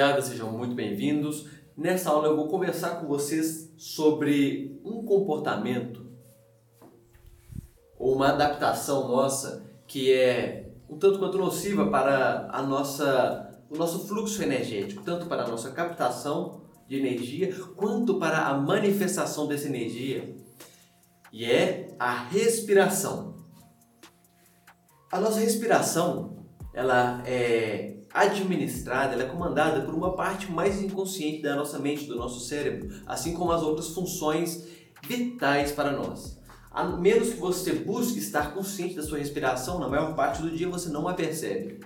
rapaziada, sejam muito bem-vindos. Nessa aula eu vou conversar com vocês sobre um comportamento ou uma adaptação nossa que é um tanto quanto nociva para a nossa, o nosso fluxo energético, tanto para a nossa captação de energia quanto para a manifestação dessa energia, e é a respiração. A nossa respiração, ela é administrada, ela é comandada por uma parte mais inconsciente da nossa mente, do nosso cérebro, assim como as outras funções vitais para nós. A menos que você busque estar consciente da sua respiração, na maior parte do dia você não a percebe.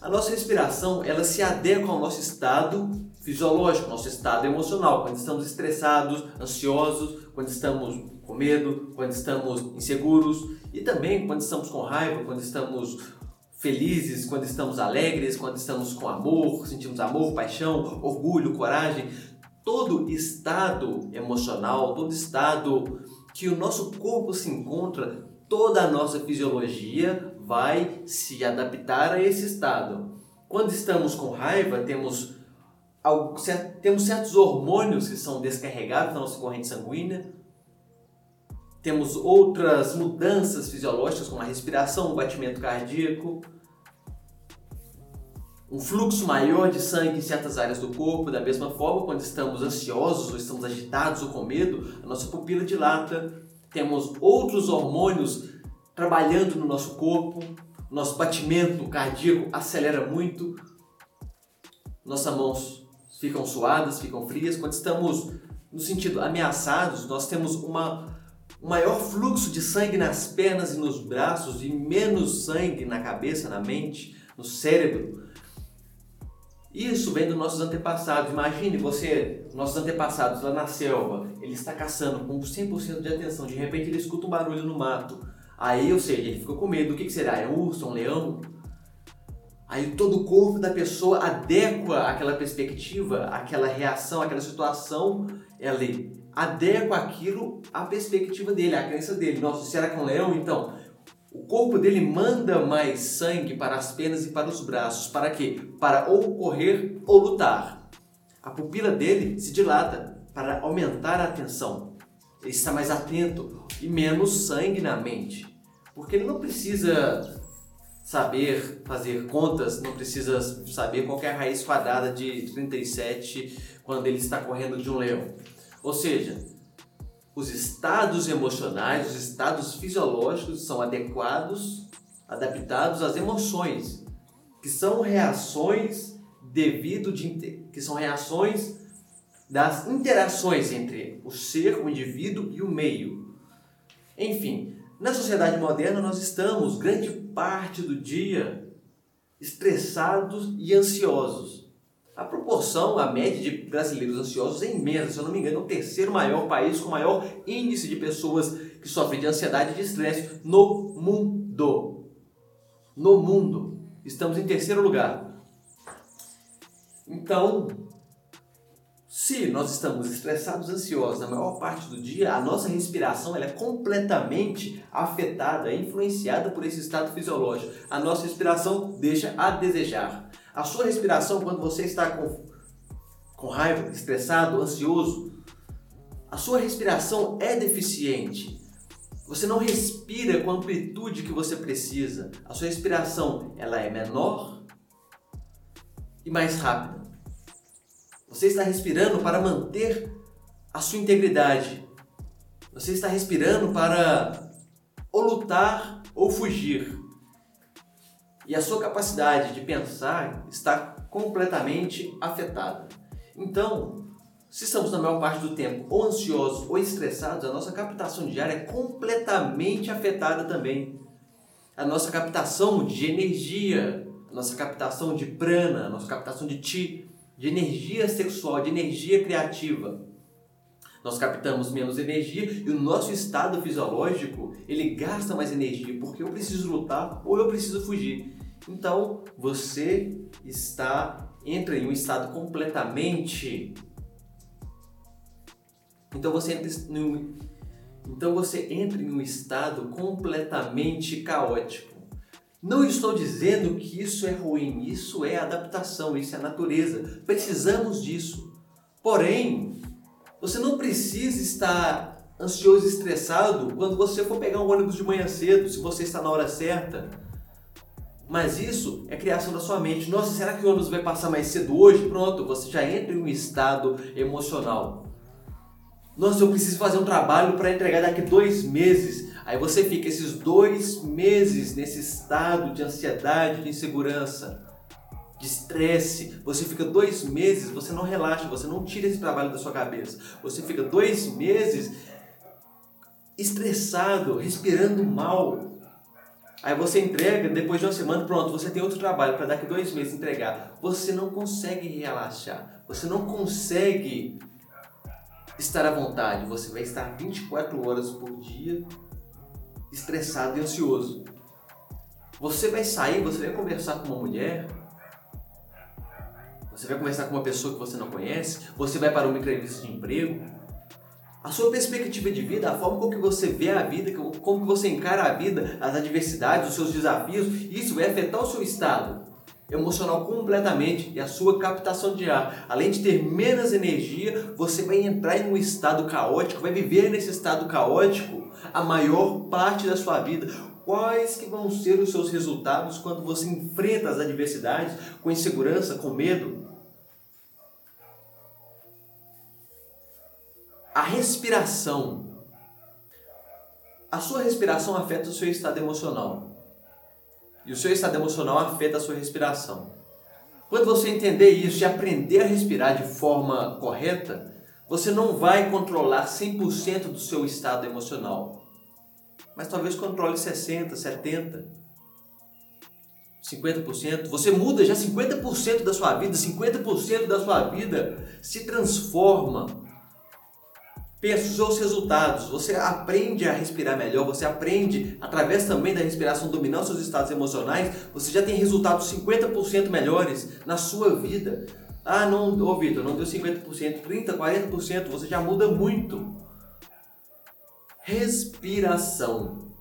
A nossa respiração, ela se adequa ao nosso estado fisiológico, nosso estado emocional, quando estamos estressados, ansiosos, quando estamos com medo, quando estamos inseguros e também quando estamos com raiva, quando estamos felizes, quando estamos alegres, quando estamos com amor, sentimos amor, paixão, orgulho, coragem. Todo estado emocional, todo estado que o nosso corpo se encontra, toda a nossa fisiologia vai se adaptar a esse estado. Quando estamos com raiva, temos, temos certos hormônios que são descarregados na nossa corrente sanguínea, temos outras mudanças fisiológicas, como a respiração, o batimento cardíaco, um fluxo maior de sangue em certas áreas do corpo. Da mesma forma, quando estamos ansiosos, ou estamos agitados ou com medo, a nossa pupila dilata. Temos outros hormônios trabalhando no nosso corpo, nosso batimento cardíaco acelera muito, nossas mãos ficam suadas, ficam frias. Quando estamos no sentido ameaçados, nós temos uma um maior fluxo de sangue nas pernas e nos braços e menos sangue na cabeça, na mente, no cérebro. Isso vem dos nossos antepassados. Imagine você, nossos antepassados lá na selva, ele está caçando com 100% de atenção, de repente ele escuta um barulho no mato. Aí, ou seja, ele fica com medo. O que, que será? É um urso, um leão? Aí todo o corpo da pessoa adequa aquela perspectiva, aquela reação, aquela situação, ela adequa aquilo à perspectiva dele, à crença dele. Nossa, será que é um leão? Então, o corpo dele manda mais sangue para as pernas e para os braços. Para quê? Para ou correr ou lutar. A pupila dele se dilata para aumentar a atenção. Ele está mais atento e menos sangue na mente. Porque ele não precisa saber fazer contas, não precisa saber qual é a raiz quadrada de 37 quando ele está correndo de um leão. Ou seja, os estados emocionais, os estados fisiológicos são adequados, adaptados às emoções, que são reações devido de que são reações das interações entre o ser, o indivíduo e o meio. Enfim, na sociedade moderna nós estamos grande parte do dia estressados e ansiosos. A proporção, a média de brasileiros ansiosos é imensa. Se eu não me engano, é o terceiro maior país com maior índice de pessoas que sofrem de ansiedade e de estresse no mundo. No mundo. Estamos em terceiro lugar. Então, se nós estamos estressados, ansiosos na maior parte do dia, a nossa respiração ela é completamente afetada, influenciada por esse estado fisiológico. A nossa respiração deixa a desejar. A sua respiração, quando você está com, com raiva, estressado, ansioso, a sua respiração é deficiente. Você não respira com a amplitude que você precisa. A sua respiração ela é menor e mais rápida. Você está respirando para manter a sua integridade. Você está respirando para ou lutar ou fugir e a sua capacidade de pensar está completamente afetada. Então, se estamos na maior parte do tempo ou ansiosos ou estressados, a nossa captação diária é completamente afetada também. A nossa captação de energia, a nossa captação de prana, a nossa captação de ti, de energia sexual, de energia criativa. Nós captamos menos energia e o nosso estado fisiológico, ele gasta mais energia, porque eu preciso lutar ou eu preciso fugir. Então você está entra em um estado completamente então você entra no, então você entra em um estado completamente caótico. Não estou dizendo que isso é ruim, isso é adaptação, isso é natureza. Precisamos disso. Porém, você não precisa estar ansioso e estressado quando você for pegar um ônibus de manhã cedo, se você está na hora certa. Mas isso é criação da sua mente. Nossa, será que o ônibus vai passar mais cedo hoje? Pronto, você já entra em um estado emocional. Nossa, eu preciso fazer um trabalho para entregar daqui dois meses. Aí você fica esses dois meses nesse estado de ansiedade, de insegurança, de estresse. Você fica dois meses, você não relaxa, você não tira esse trabalho da sua cabeça. Você fica dois meses estressado, respirando mal. Aí você entrega, depois de uma semana, pronto, você tem outro trabalho para daqui dois meses entregar. Você não consegue relaxar, você não consegue estar à vontade. Você vai estar 24 horas por dia estressado e ansioso. Você vai sair, você vai conversar com uma mulher, você vai conversar com uma pessoa que você não conhece, você vai para uma entrevista de emprego. A sua perspectiva de vida, a forma como que você vê a vida, como que você encara a vida, as adversidades, os seus desafios, isso vai afetar o seu estado emocional completamente e a sua captação de ar. Além de ter menos energia, você vai entrar em um estado caótico, vai viver nesse estado caótico a maior parte da sua vida. Quais que vão ser os seus resultados quando você enfrenta as adversidades com insegurança, com medo? A respiração. A sua respiração afeta o seu estado emocional. E o seu estado emocional afeta a sua respiração. Quando você entender isso e aprender a respirar de forma correta, você não vai controlar 100% do seu estado emocional. Mas talvez controle 60, 70, 50%. Você muda já 50% da sua vida, 50% da sua vida se transforma seus resultados, você aprende a respirar melhor, você aprende através também da respiração dominar os seus estados emocionais, você já tem resultados 50% melhores na sua vida. Ah, não, ô Vitor, não deu 50%, 30%, 40%, você já muda muito. Respiração.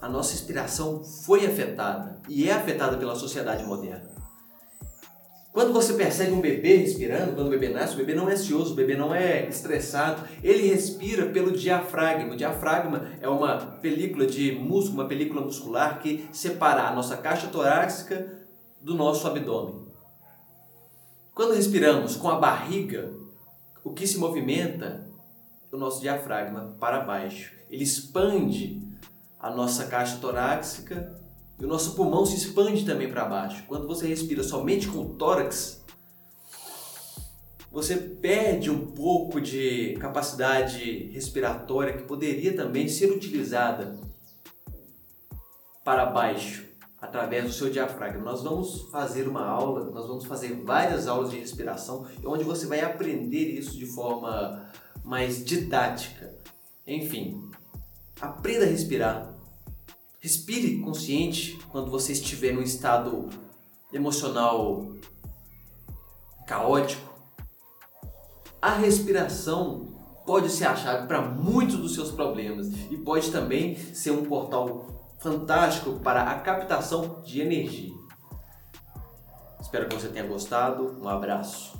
A nossa respiração foi afetada e é afetada pela sociedade moderna. Quando você percebe um bebê respirando, quando o bebê nasce, o bebê não é ansioso, o bebê não é estressado, ele respira pelo diafragma. O diafragma é uma película de músculo, uma película muscular que separa a nossa caixa torácica do nosso abdômen. Quando respiramos com a barriga, o que se movimenta é o nosso diafragma para baixo. Ele expande a nossa caixa torácica e o nosso pulmão se expande também para baixo. Quando você respira somente com o tórax, você perde um pouco de capacidade respiratória que poderia também ser utilizada para baixo através do seu diafragma. Nós vamos fazer uma aula, nós vamos fazer várias aulas de respiração, onde você vai aprender isso de forma mais didática. Enfim, aprenda a respirar, Respire consciente quando você estiver num estado emocional caótico. A respiração pode ser a chave para muitos dos seus problemas e pode também ser um portal fantástico para a captação de energia. Espero que você tenha gostado. Um abraço.